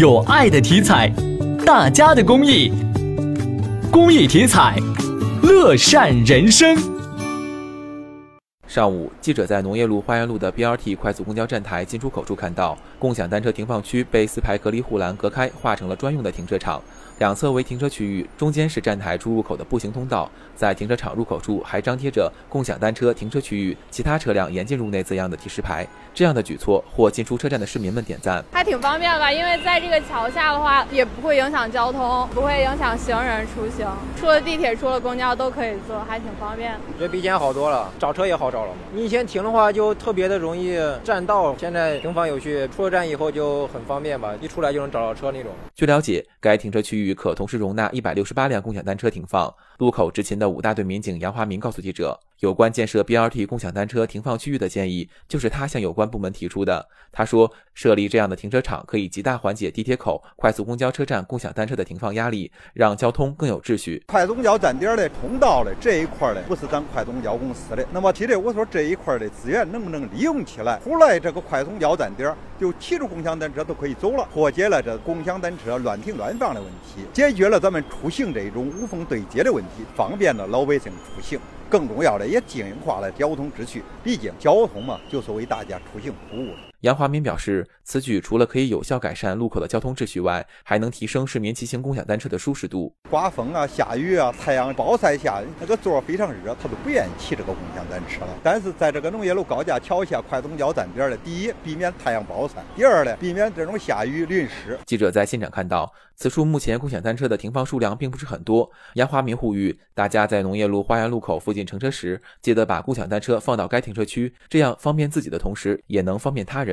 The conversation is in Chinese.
有爱的体彩，大家的公益，公益体彩，乐善人生。上午，记者在农业路花园路的 BRT 快速公交站台进出口处看到，共享单车停放区被四排隔离护栏隔开，划成了专用的停车场。两侧为停车区域，中间是站台出入口的步行通道。在停车场入口处还张贴着“共享单车停车区域，其他车辆严禁入内”字样的提示牌。这样的举措获进出车站的市民们点赞，还挺方便吧？因为在这个桥下的话，也不会影响交通，不会影响行人出行。出了地铁、出了公交都可以坐，还挺方便。这比以前好多了，找车也好找你以前停的话就特别的容易占道，现在停放有序，出了站以后就很方便吧？一出来就能找到车那种。据了解，该停车区域。可同时容纳一百六十八辆共享单车停放。路口执勤的五大队民警杨华明告诉记者。有关建设 BRT 共享单车停放区域的建议，就是他向有关部门提出的。他说，设立这样的停车场可以极大缓解地铁口、快速公交车站共享单车的停放压力，让交通更有秩序。快公交站点的通道的这一块的，不是咱快公交公司的。那么，其实我说这一块的资源能不能利用起来？后来这个快公交站点就骑着共享单车都可以走了，破解了这共享单车乱停乱放的问题，解决了咱们出行这种无缝对接的问题，方便了老百姓出行。更重要的，也经营化了交通秩序。毕竟交通嘛，就是为大家出行服务的。杨华民表示，此举除了可以有效改善路口的交通秩序外，还能提升市民骑行共享单车的舒适度。刮风啊、下雨啊、太阳暴晒下，那个座非常热，他都不愿意骑这个共享单车了。但是在这个农业路高架桥下快速公交站点的，第一，避免太阳暴晒；第二呢，避免这种下雨淋湿。记者在现场看到，此处目前共享单车的停放数量并不是很多。杨华民呼吁大家在农业路花园路口附近乘车时，记得把共享单车放到该停车区，这样方便自己的同时，也能方便他人。